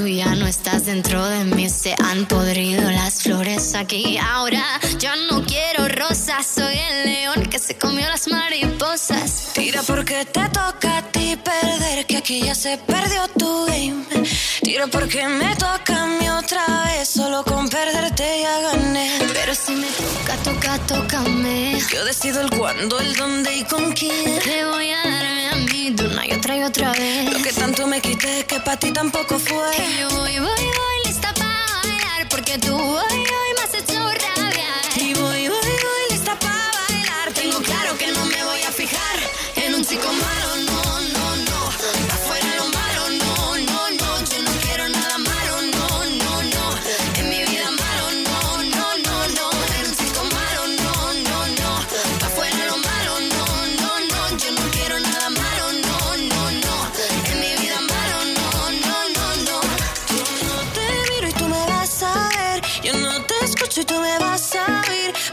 tú ya no estás dentro de mí. Se han podrido las flores aquí. Ahora yo no quiero rosas. Soy el león que se comió las mariposas. Tira porque te toca ti perder. Que aquí ya se perdió tu game. Tira porque me toca a mí otra vez. Solo con perderte ya gané. Pero si me toca, toca, tócame. Yo decido el cuándo, el dónde y con quién. Te voy a darme a mí de una y otra y otra vez. Lo que tanto me quité que para ti tampoco fue. Yo voy, voy, voy, lista para bailar. Porque tú hoy, hoy me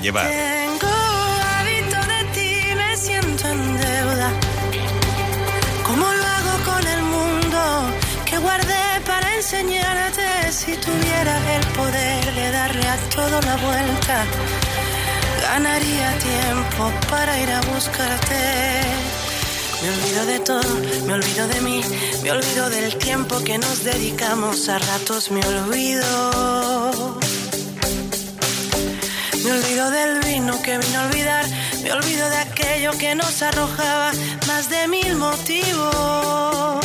Llevar. Tengo hábito de ti, me siento en deuda. ¿Cómo lo hago con el mundo que guardé para enseñarte? Si tuviera el poder de darle a todo la vuelta, ganaría tiempo para ir a buscarte. Me olvido de todo, me olvido de mí, me olvido del tiempo que nos dedicamos, a ratos me olvido. Me olvido del vino que vino a olvidar, me olvido de aquello que nos arrojaba más de mil motivos.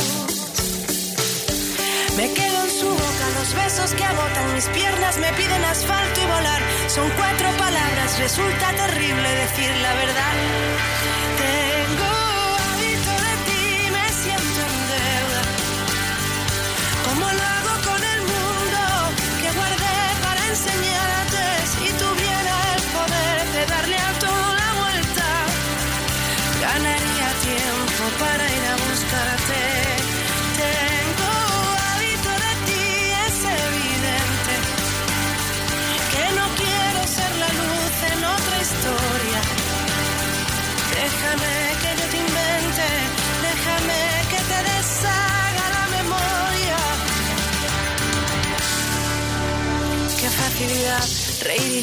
Me quedo en su boca, los besos que agotan mis piernas me piden asfalto y volar. Son cuatro palabras, resulta terrible decir la verdad.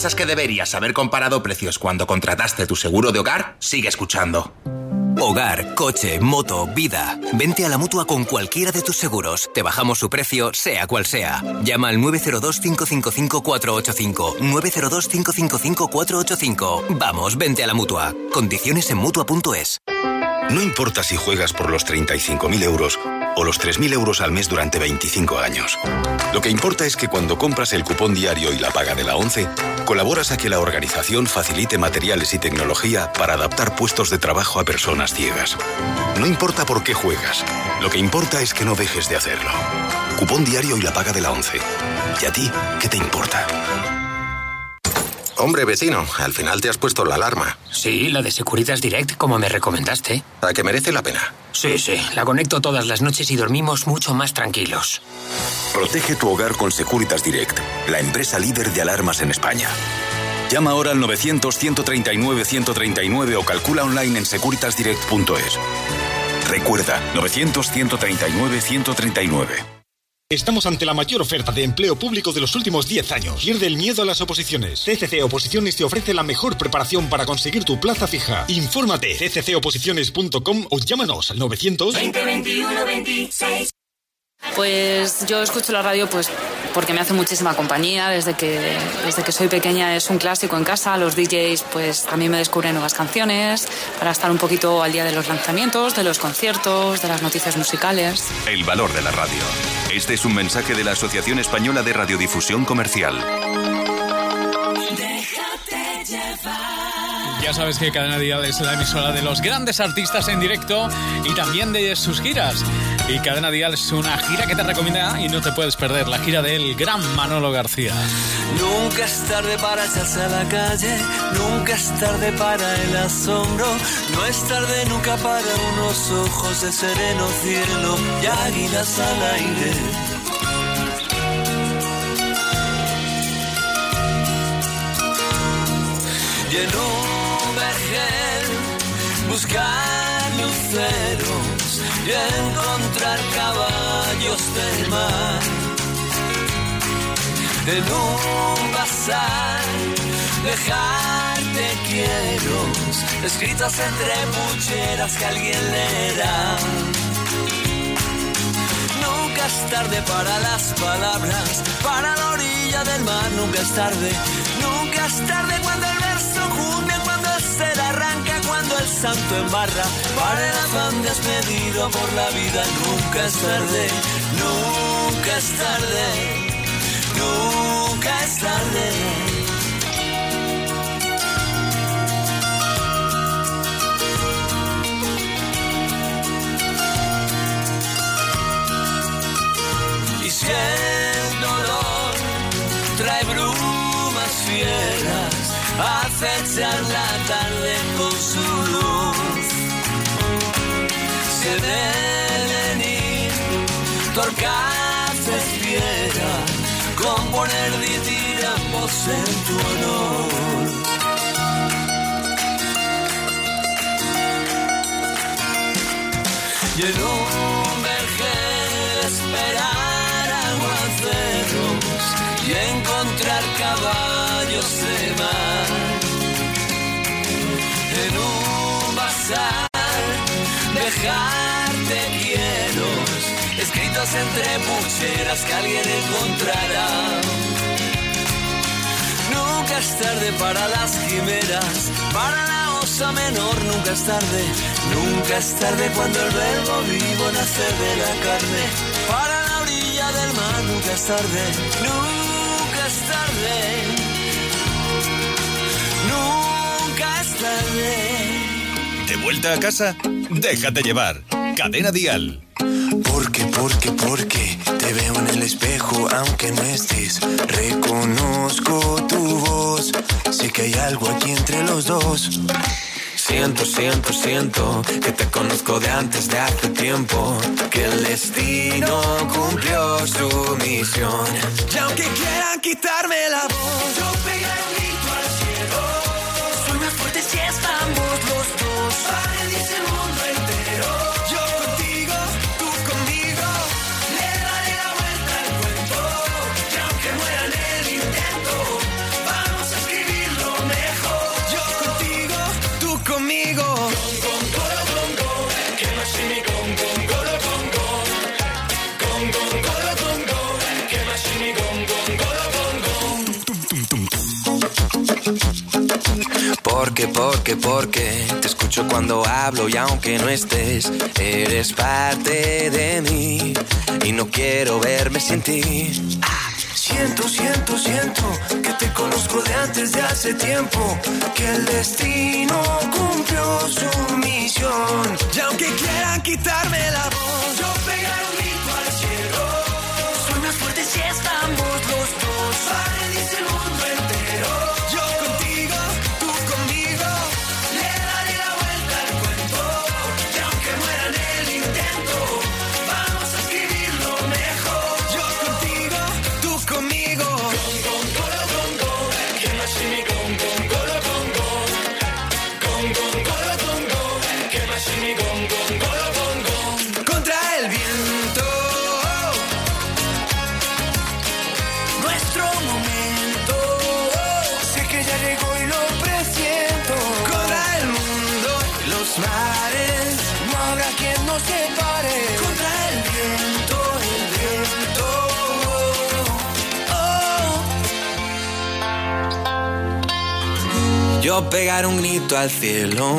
piensas que deberías haber comparado precios cuando contrataste tu seguro de hogar, sigue escuchando. Hogar, coche, moto, vida. Vente a la mutua con cualquiera de tus seguros. Te bajamos su precio, sea cual sea. Llama al 902-555-485. 902-555-485. Vamos, vente a la mutua. Condiciones en mutua.es. No importa si juegas por los 35.000 euros o los 3.000 euros al mes durante 25 años. Lo que importa es que cuando compras el cupón diario y la paga de la 11, colaboras a que la organización facilite materiales y tecnología para adaptar puestos de trabajo a personas ciegas. No importa por qué juegas, lo que importa es que no dejes de hacerlo. Cupón diario y la paga de la 11. ¿Y a ti qué te importa? Hombre, vecino, al final te has puesto la alarma. Sí, la de Securitas Direct, como me recomendaste. ¿A que merece la pena? Sí, sí, la conecto todas las noches y dormimos mucho más tranquilos. Protege tu hogar con Securitas Direct, la empresa líder de alarmas en España. Llama ahora al 900-139-139 o calcula online en securitasdirect.es. Recuerda, 900-139-139. Estamos ante la mayor oferta de empleo público de los últimos 10 años. Pierde el miedo a las oposiciones. CCC Oposiciones te ofrece la mejor preparación para conseguir tu plaza fija. Infórmate cccoposiciones.com o llámanos al 900 26. Pues yo escucho la radio pues porque me hace muchísima compañía desde que desde que soy pequeña es un clásico en casa los DJs pues también me descubren nuevas canciones para estar un poquito al día de los lanzamientos de los conciertos de las noticias musicales El valor de la radio. Este es un mensaje de la Asociación Española de Radiodifusión Comercial. Ya sabes que Cadena Dial es la emisora de los grandes artistas en directo y también de sus giras. Y Cadena Dial es una gira que te recomienda y no te puedes perder, la gira del gran Manolo García. Nunca es tarde para echarse a la calle, nunca es tarde para el asombro, no es tarde nunca para unos ojos de sereno cielo y águilas al aire. Y en buscar luceros y encontrar caballos del mar. En un bazar dejarte quiero escritas entre pucheras que alguien leerá. Nunca es tarde para las palabras, para la orilla del mar, nunca es tarde, nunca es tarde cuando el verso junte, cuando el ser arranca, cuando el santo embarra, para el afán despedido por la vida, nunca es tarde, nunca es tarde, nunca es tarde. Y si el dolor trae brumas fieras, acechan la tarde con su luz. Si en el venir torcaces fiera, componer ditiramos en tu honor. Y en un vergel esperar aguaceros y encontrar caballos de mar. En un bazar dejarte quieros escritos entre pucheras que alguien encontrará. Nunca es tarde para las quimeras, para la cosa menor, nunca es tarde, nunca es tarde cuando el verbo vivo nace de la carne. Para la orilla del mar, nunca es tarde, nunca es tarde, ¿De vuelta a casa? Déjate llevar. Cadena Dial. Porque, porque, porque te veo en el espejo aunque no estés. Reconozco tu voz, sé que hay algo aquí entre los dos. Siento, siento, siento que te conozco de antes de hace tiempo. Que el destino cumplió su misión. Y aunque quieran quitarme la voz, yo pegaré un Porque, porque, porque te escucho cuando hablo y aunque no estés, eres parte de mí y no quiero verme sin ti. Siento, siento, siento que te conozco de antes de hace tiempo. Que el destino cumplió su misión. Y aunque quieran quitarme la voz, Pegar un grito al cielo.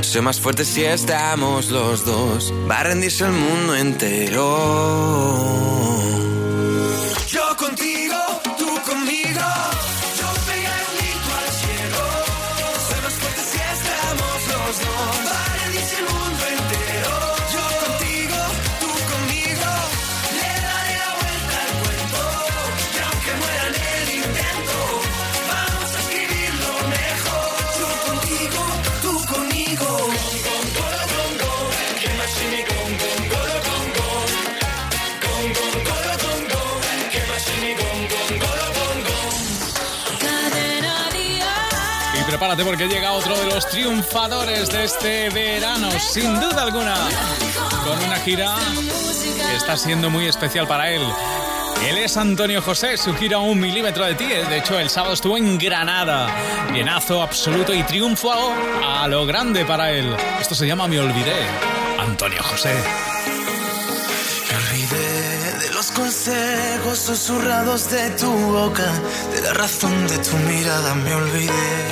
Soy más fuerte si estamos los dos. Va a rendirse el mundo entero. Prepárate porque llega otro de los triunfadores de este verano, sin duda alguna, con una gira que está siendo muy especial para él. Él es Antonio José, su gira Un Milímetro de Ti. De hecho, el sábado estuvo en Granada. Llenazo absoluto y triunfo a lo grande para él. Esto se llama Me Olvidé. Antonio José. Me olvidé de los consejos susurrados de tu boca, de la razón de tu mirada. Me olvidé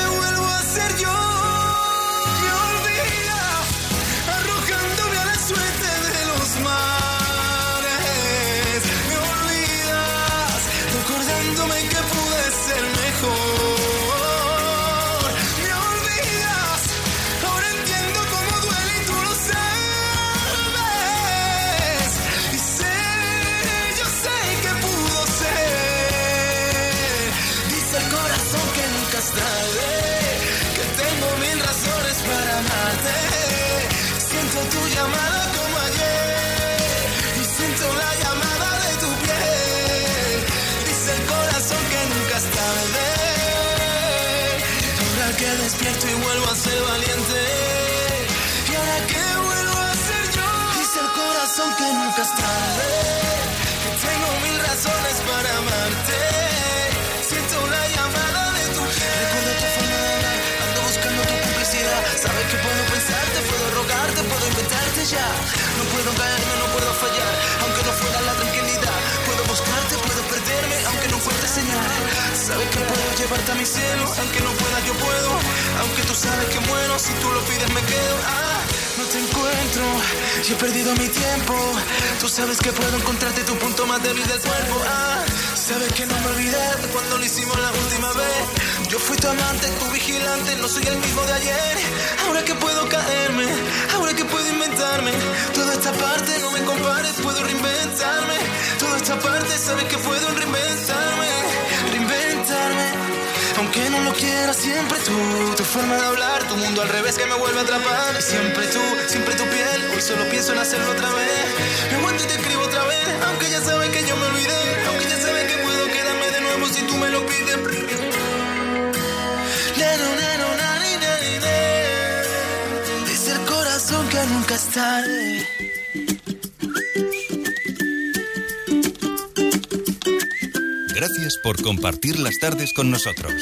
vuelvo a ser valiente. Y ahora que vuelvo a ser yo. Dice el corazón que nunca es tarde. Que tengo mil razones para amarte. Siento la llamada de tu piel. Recuerdo tu forma de hablar. Ando buscando tu complicidad. Sabes que puedo pensarte, puedo rogarte, puedo inventarte ya. No puedo caerme, no puedo fallar. Aunque no fuera Sabes que puedo llevarte a mi cielo. Aunque no pueda, yo puedo. Aunque tú sabes que muero, si tú lo pides, me quedo. Ah, no te encuentro. Y he perdido mi tiempo. Tú sabes que puedo encontrarte tu punto más débil del cuerpo. Ah, sabes que no me olvidé cuando lo hicimos la última vez. Yo fui tu amante, tu vigilante, no soy el mismo de ayer. Ahora que puedo caerme, ahora que puedo inventarme. Toda esta parte no me compares, puedo reinventarme. Toda esta parte sabes que puedo reinventarme. Aunque no lo quiera, siempre tú, tu forma de hablar, tu mundo al revés que me vuelve a atrapar. Siempre tú, siempre tu piel, hoy solo pienso en hacerlo otra vez. Me aguanto y te escribo otra vez, aunque ya sabes que yo me olvidé. Aunque ya sabes que puedo quedarme de nuevo si tú me lo pides. Dice el corazón que nunca es. Gracias por compartir las tardes con nosotros.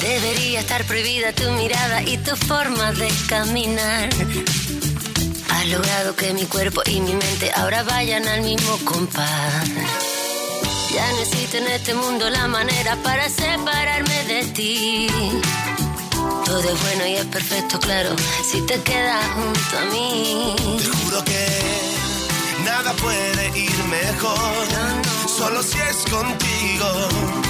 Debería estar prohibida tu mirada y tu forma de caminar. Has logrado que mi cuerpo y mi mente ahora vayan al mismo compás. Ya no existe en este mundo la manera para separarme de ti. Todo es bueno y es perfecto, claro, si te quedas junto a mí. Te juro que nada puede ir mejor, solo si es contigo.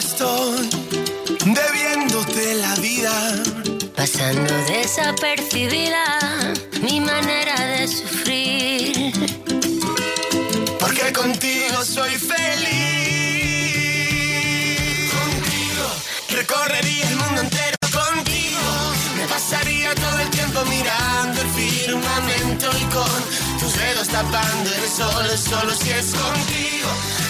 estoy debiéndote la vida. Pasando desapercibida mi manera de sufrir. Porque contigo soy feliz. Contigo recorrería el mundo entero contigo. Me pasaría todo el tiempo mirando el firmamento y con tus dedos tapando el sol, solo si es contigo.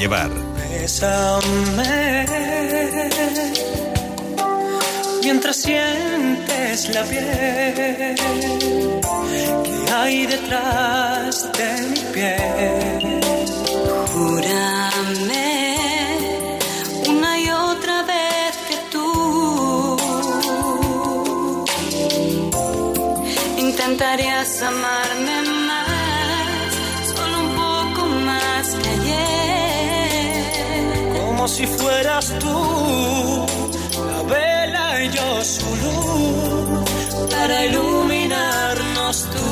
llevar. Bésame mientras sientes la piel que hay detrás de mi piel. Júrame una y otra vez que tú intentarías amarme si fueras tú, la vela y yo su luz, para iluminarnos tú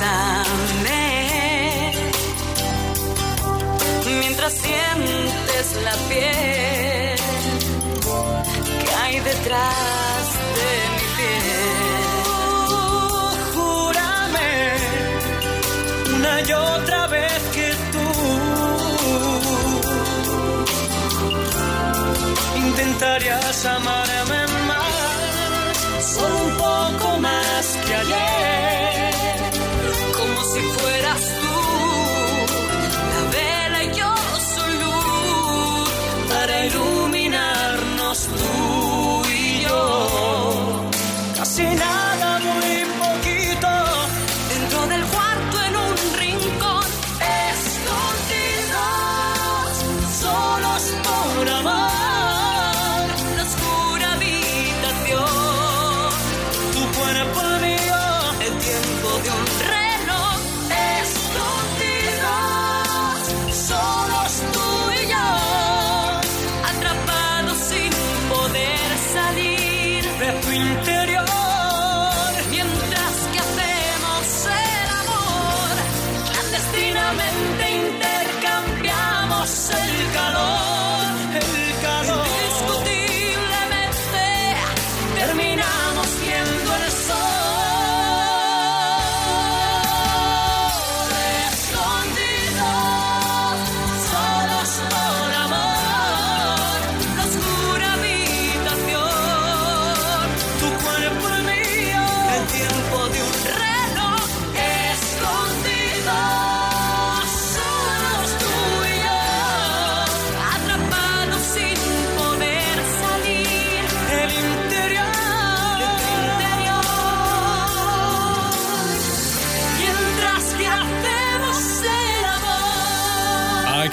Bésame mientras sientes la piel que hay detrás de mi piel. Júrame una y otra vez que tú intentarías amarme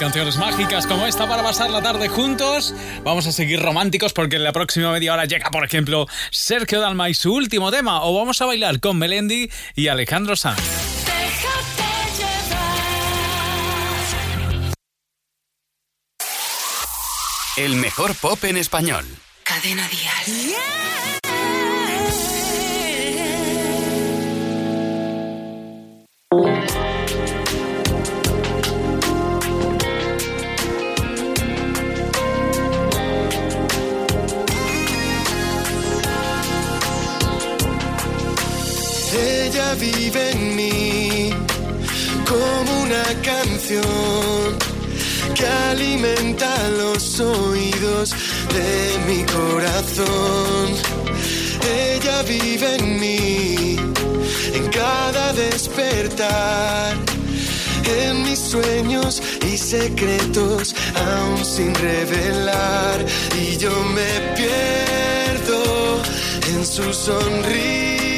canciones mágicas como esta para pasar la tarde juntos. Vamos a seguir románticos porque en la próxima media hora llega, por ejemplo, Sergio Dalma y su último tema. O vamos a bailar con Melendi y Alejandro Sanz. El mejor pop en español. Cadena Dial. Ella vive en mí como una canción que alimenta los oídos de mi corazón. Ella vive en mí, en cada despertar, en mis sueños y secretos aún sin revelar. Y yo me pierdo en su sonrisa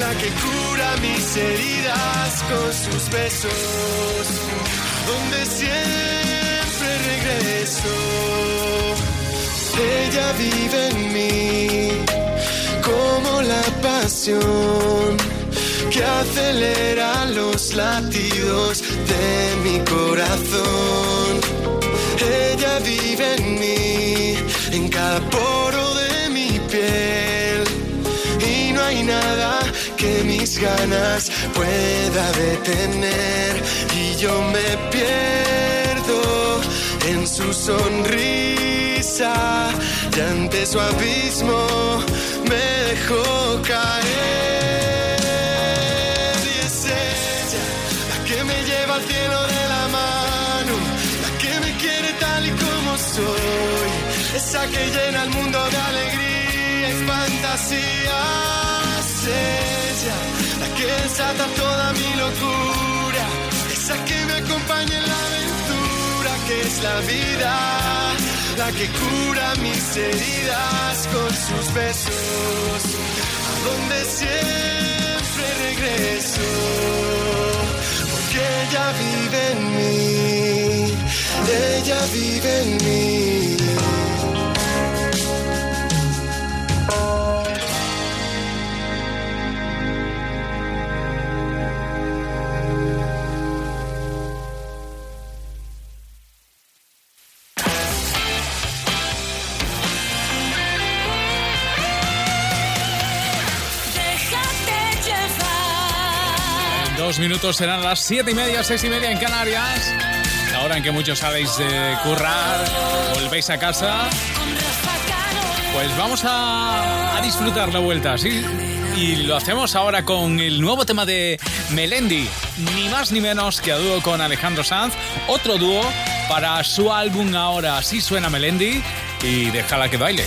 la que cura mis heridas con sus besos, donde siempre regreso. Ella vive en mí como la pasión que acelera los latidos de mi corazón. Ella vive en mí, en cada poro de mi piel. Y no hay nada que mis ganas pueda detener. Y yo me pierdo en su sonrisa. Y ante su abismo me dejó caer. Y es ella la que me lleva al cielo de la mano. La que me quiere tal y como soy. Esa que llena el mundo de alegría y fantasía la que desata toda mi locura, esa que me acompaña en la aventura que es la vida, la que cura mis heridas con sus besos, a donde siempre regreso, porque ella vive en mí, ella vive en mí. Dos minutos serán las siete y media, seis y media en Canarias. La hora en que muchos sabéis currar, volvéis a casa. Pues vamos a, a disfrutar la vuelta, ¿sí? Y lo hacemos ahora con el nuevo tema de Melendi, ni más ni menos que a dúo con Alejandro Sanz, otro dúo para su álbum ahora. Así suena Melendi y déjala que baile.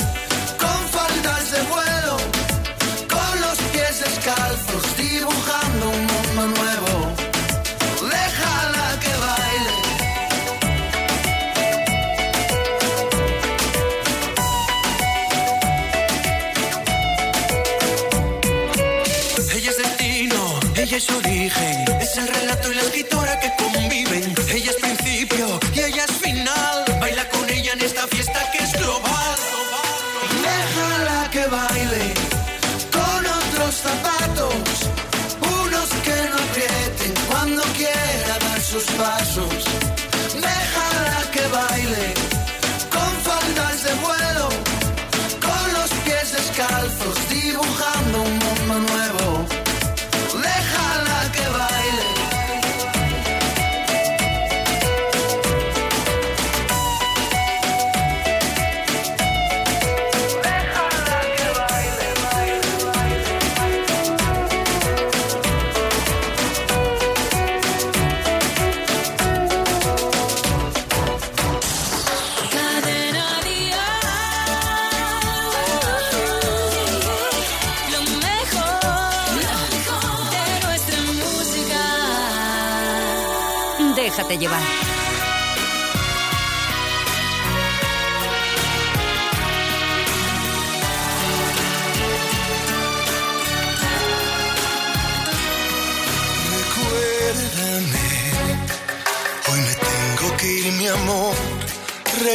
es el relato y la escritora que conviven.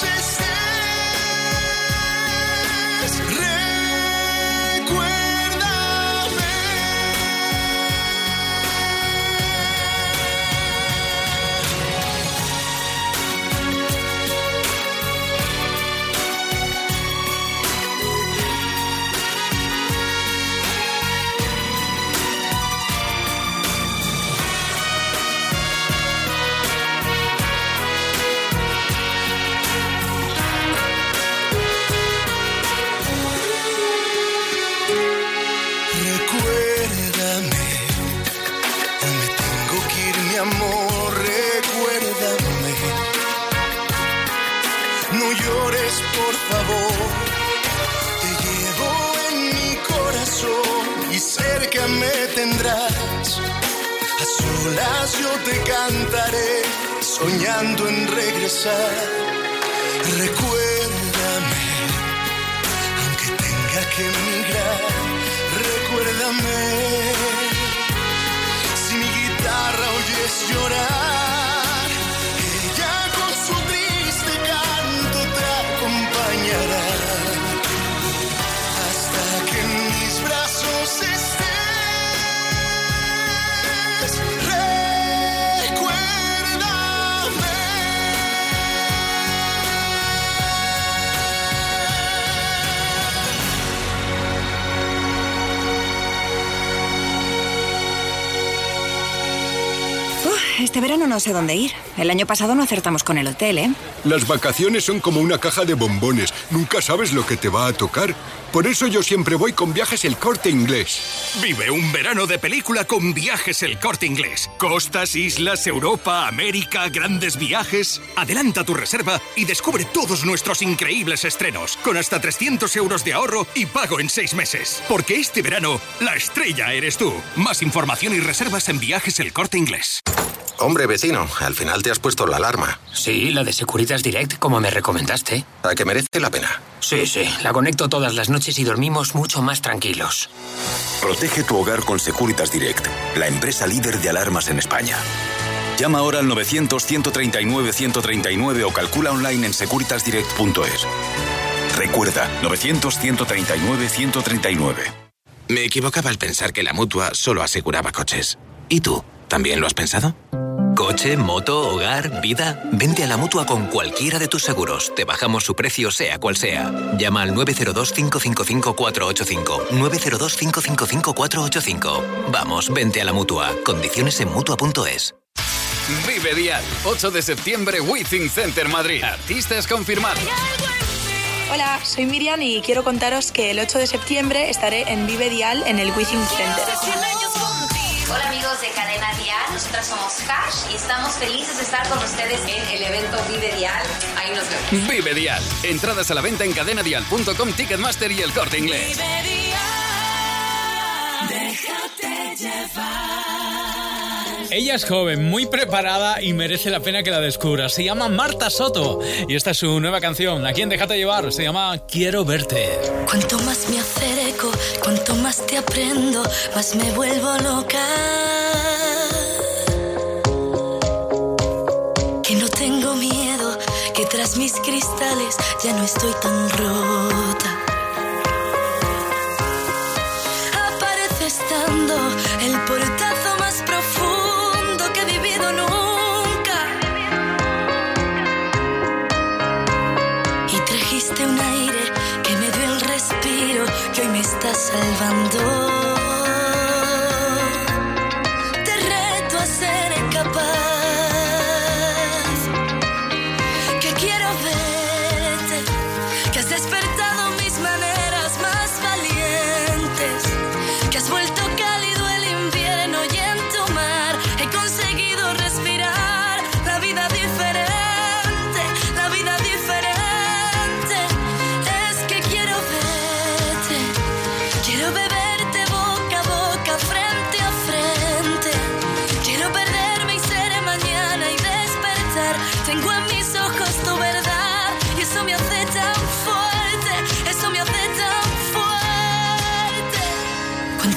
just te cantaré, soñando en regresar. Recuérdame, aunque tenga que emigrar. Recuérdame, si mi guitarra oyes llorar, este verano no sé dónde ir. El año pasado no acertamos con el hotel, ¿eh? Las vacaciones son como una caja de bombones. Nunca sabes lo que te va a tocar. Por eso yo siempre voy con viajes el corte inglés. Vive un verano de película con viajes el corte inglés. Costas, islas, Europa, América, grandes viajes. Adelanta tu reserva y descubre todos nuestros increíbles estrenos, con hasta 300 euros de ahorro y pago en seis meses. Porque este verano, la estrella eres tú. Más información y reservas en viajes el corte inglés. Hombre, vecino, al final te has puesto la alarma. Sí, la de Securitas Direct, como me recomendaste. ¿A que merece la pena? Sí, sí, la conecto todas las noches y dormimos mucho más tranquilos. Protege tu hogar con Securitas Direct, la empresa líder de alarmas en España. Llama ahora al 900-139-139 o calcula online en securitasdirect.es. Recuerda, 900-139-139. Me equivocaba al pensar que la mutua solo aseguraba coches. ¿Y tú? ¿También lo has pensado? Coche, moto, hogar, vida. Vente a la mutua con cualquiera de tus seguros. Te bajamos su precio, sea cual sea. Llama al 902-555-485. 902-555-485. Vamos, vente a la mutua. Condiciones en mutua.es. Vive Dial, 8 de septiembre, Withing Center Madrid. Artistas confirmados. Hola, soy Miriam y quiero contaros que el 8 de septiembre estaré en Vive Dial en el Withing Center. Hola amigos de Cadena Dial, nosotras somos Cash y estamos felices de estar con ustedes en el evento Vive Dial. Ahí nos vemos. Vive Dial. Entradas a la venta en cadenadial.com, Ticketmaster y el corte inglés. Déjate llevar. Ella es joven, muy preparada y merece la pena que la descubras. Se llama Marta Soto y esta es su nueva canción. ¿A quién Déjate llevar? Se llama Quiero verte. Cuanto más me acerco, cuanto más te aprendo, más me vuelvo loca. Que no tengo miedo, que tras mis cristales ya no estoy tan rota. Aparece estando el portazo está salvando.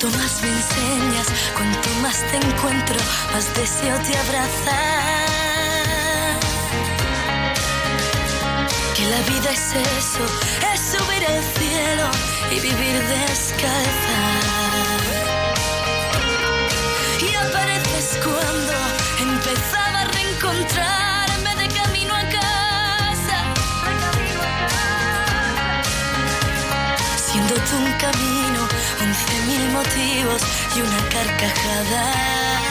Cuanto más me enseñas, cuanto más te encuentro, más deseo te abrazar. Que la vida es eso, es subir al cielo y vivir descalza. Y apareces cuando empezaba a reencontrarme de camino a casa. Siendo tú un camino, motivos y una carcajada.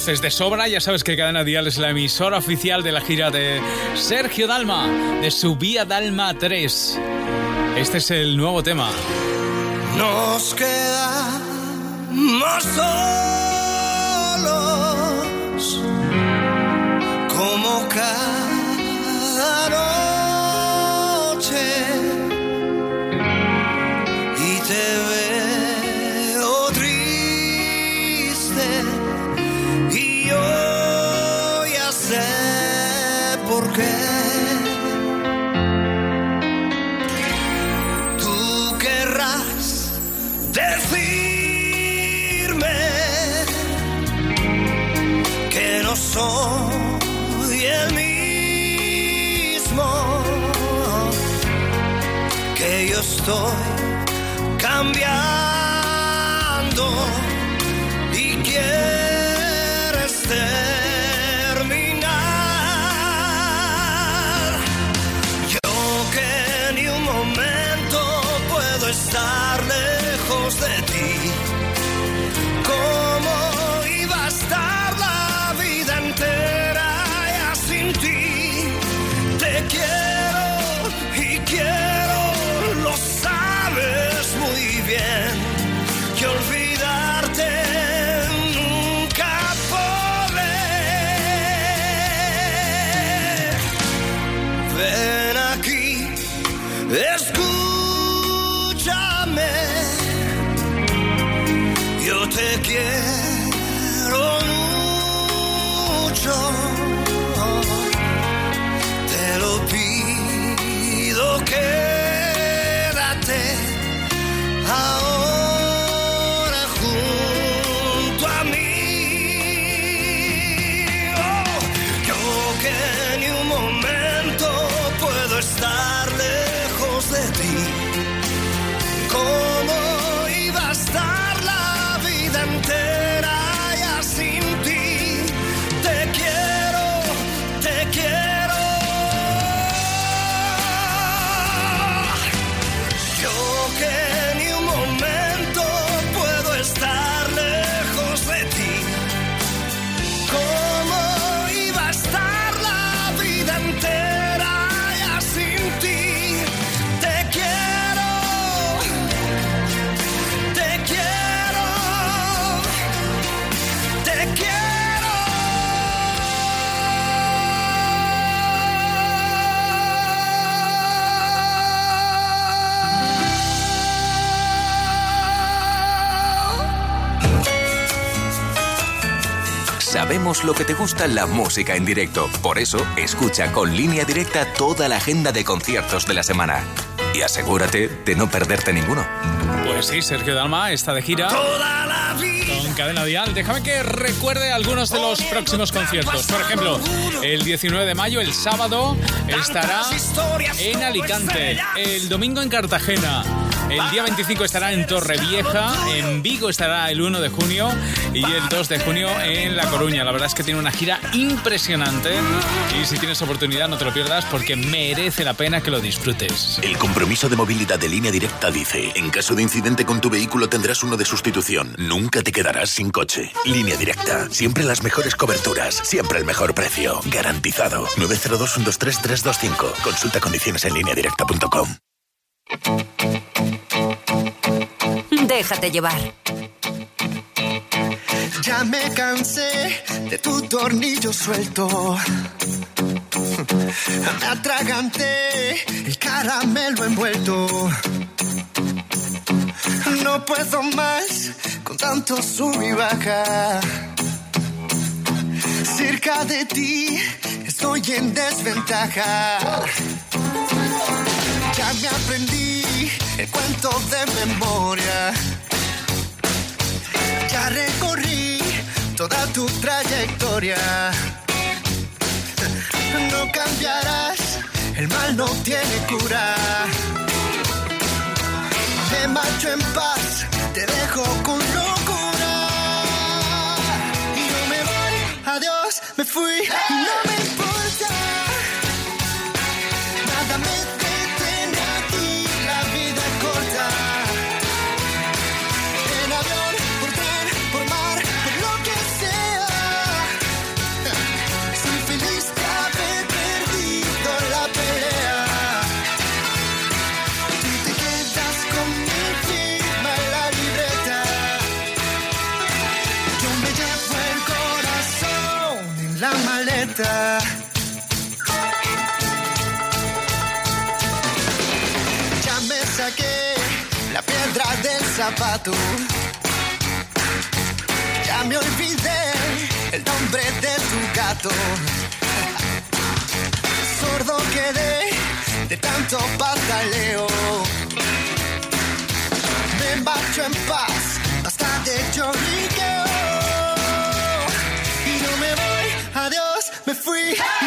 conoces de sobra, ya sabes que Cadena Dial es la emisora oficial de la gira de Sergio Dalma, de su Vía Dalma 3. Este es el nuevo tema. Nos quedamos solos como cada noche. soy el mismo, que yo estoy cambiando y quieres terminar. Yo que ni un momento puedo estar lejos de ti. Como Sabemos lo que te gusta la música en directo. Por eso, escucha con línea directa toda la agenda de conciertos de la semana. Y asegúrate de no perderte ninguno. Pues sí, Sergio Dalma está de gira. Con cadena dial. Déjame que recuerde algunos de los próximos conciertos. Por ejemplo, el 19 de mayo, el sábado, estará en Alicante. El domingo en Cartagena. El día 25 estará en Torrevieja. En Vigo estará el 1 de junio. Y el 2 de junio en La Coruña. La verdad es que tiene una gira impresionante. Y si tienes oportunidad, no te lo pierdas porque merece la pena que lo disfrutes. El compromiso de movilidad de línea directa dice, en caso de incidente con tu vehículo tendrás uno de sustitución. Nunca te quedarás sin coche. Línea directa. Siempre las mejores coberturas. Siempre el mejor precio. Garantizado. 902-123-325. Consulta condiciones en línea directa.com. Déjate llevar. Ya me cansé de tu tornillo suelto. Me atraganté el caramelo envuelto. No puedo más con tanto sub y baja. Cerca de ti estoy en desventaja. Ya me aprendí el cuento de memoria. Ya recorrí toda tu trayectoria. No cambiarás, el mal no tiene cura. Me marcho en paz, te dejo con locura. Y yo me voy, adiós, me fui, no me importa. Ya me saqué la piedra del zapato. Ya me olvidé el nombre de tu gato. Sordo quedé de tanto pataleo. Me marcho en paz, basta de lloriqueo. Me fui, y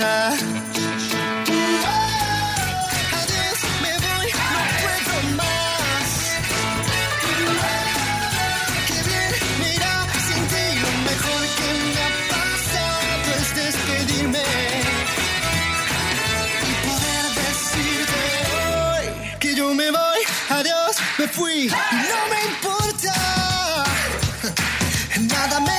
Adiós, me voy, no puedo más. Qué bien, mira, sin ti lo mejor que me ha pasado es despedirme. Y poder decirte hoy que yo me voy, adiós, me fui. No me importa, nada me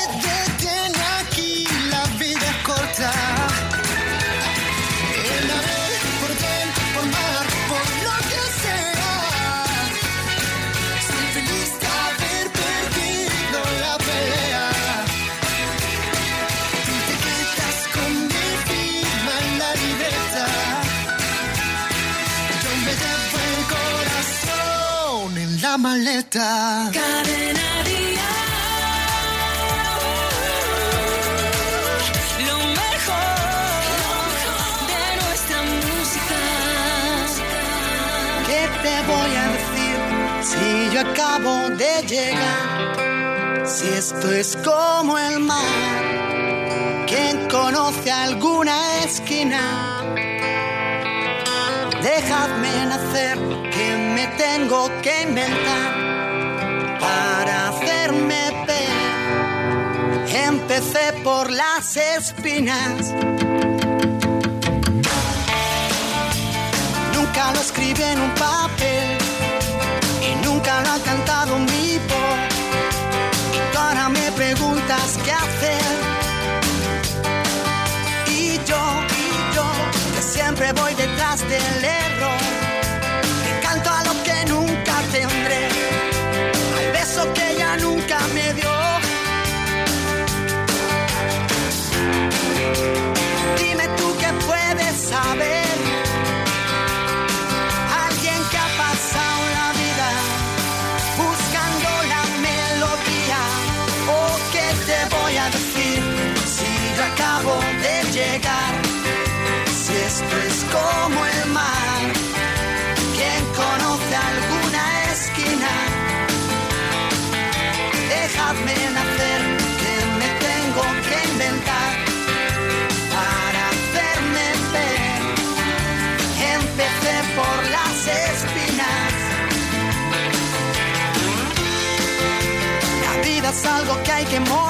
planeta. Cadena lo mejor de nuestra música. ¿Qué te voy a decir si yo acabo de llegar? Si esto es como el mar, quien conoce alguna esquina? Dejadme nacer, que me tengo que inventar. por las espinas. Nunca lo escribí en un papel y nunca lo ha cantado un vivo. Y ahora me preguntas qué hacer. Y yo, y yo, que siempre voy detrás del él. que more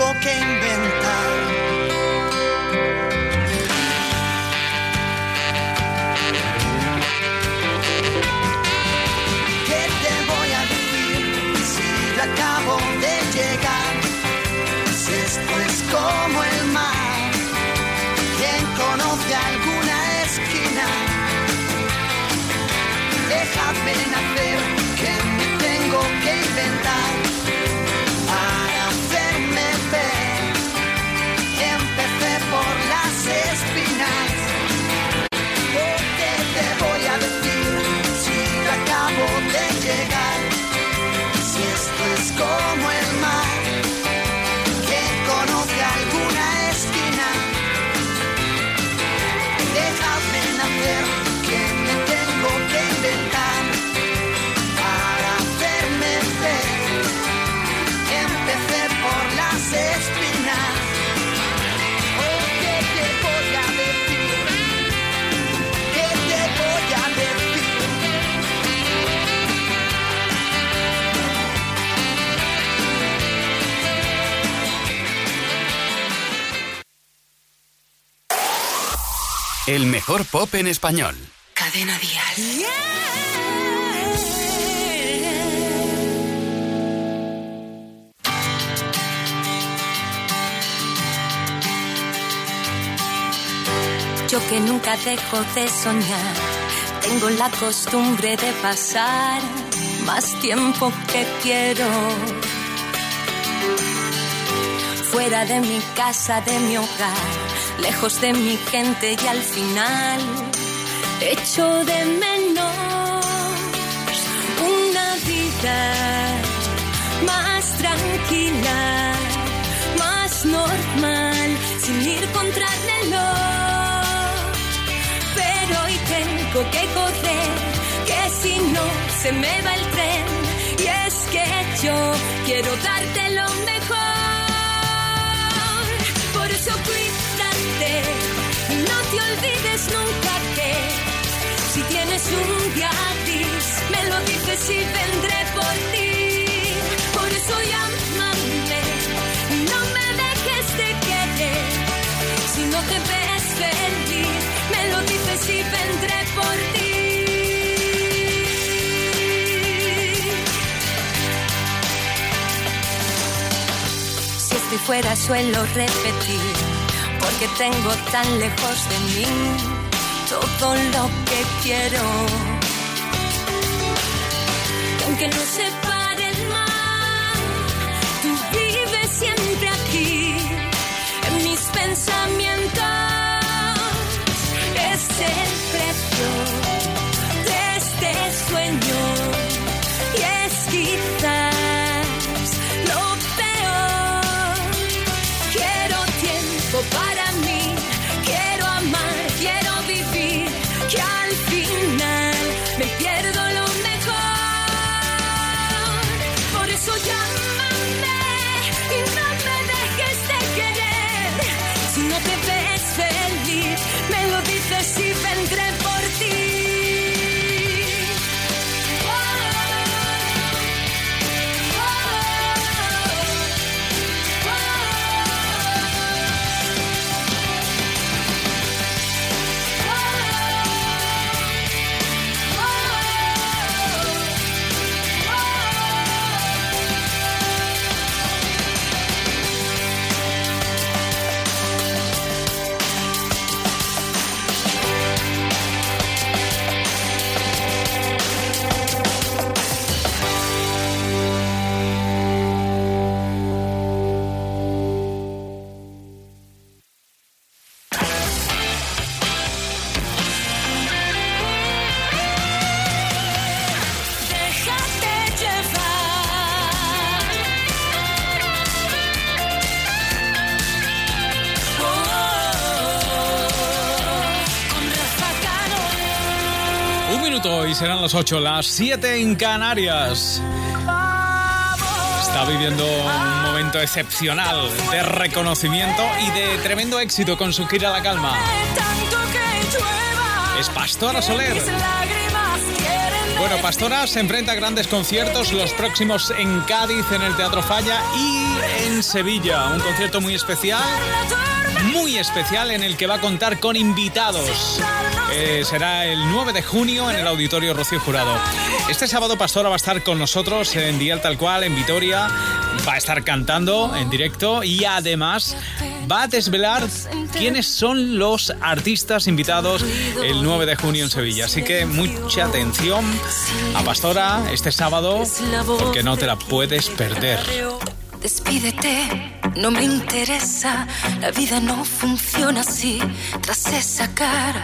tengo que inventar. El mejor pop en español. Cadena Dial. Yo que nunca dejo de soñar, tengo la costumbre de pasar más tiempo que quiero. Fuera de mi casa, de mi hogar, lejos de mi gente y al final echo de menos una vida más tranquila, más normal, sin ir contra el. Pero hoy tengo que correr, que si no se me va el tren. Y es que yo quiero darte lo mejor. Te olvides nunca que si tienes un día me lo dices y vendré por ti. Por eso llámame no me dejes de querer. Si no te ves feliz, me lo dices y vendré por ti. Si estoy fuera suelo repetir, porque tengo tan lejos de mí todo lo que quiero. Aunque no se pare el mar, tú vives siempre aquí, en mis pensamientos. Es el precio de este sueño. Y es minuto y serán las 8, las 7 en Canarias. Está viviendo un momento excepcional de reconocimiento y de tremendo éxito con su gira La Calma. Es Pastora Soler. Bueno, Pastora se enfrenta a grandes conciertos, los próximos en Cádiz, en el Teatro Falla y en Sevilla. Un concierto muy especial, muy especial en el que va a contar con invitados. Eh, será el 9 de junio en el Auditorio Rocío Jurado. Este sábado Pastora va a estar con nosotros en Dial Tal Cual, en Vitoria. Va a estar cantando en directo y además va a desvelar quiénes son los artistas invitados el 9 de junio en Sevilla. Así que mucha atención a Pastora este sábado porque no te la puedes perder. Despídete, no me interesa, la vida no funciona así, tras esa cara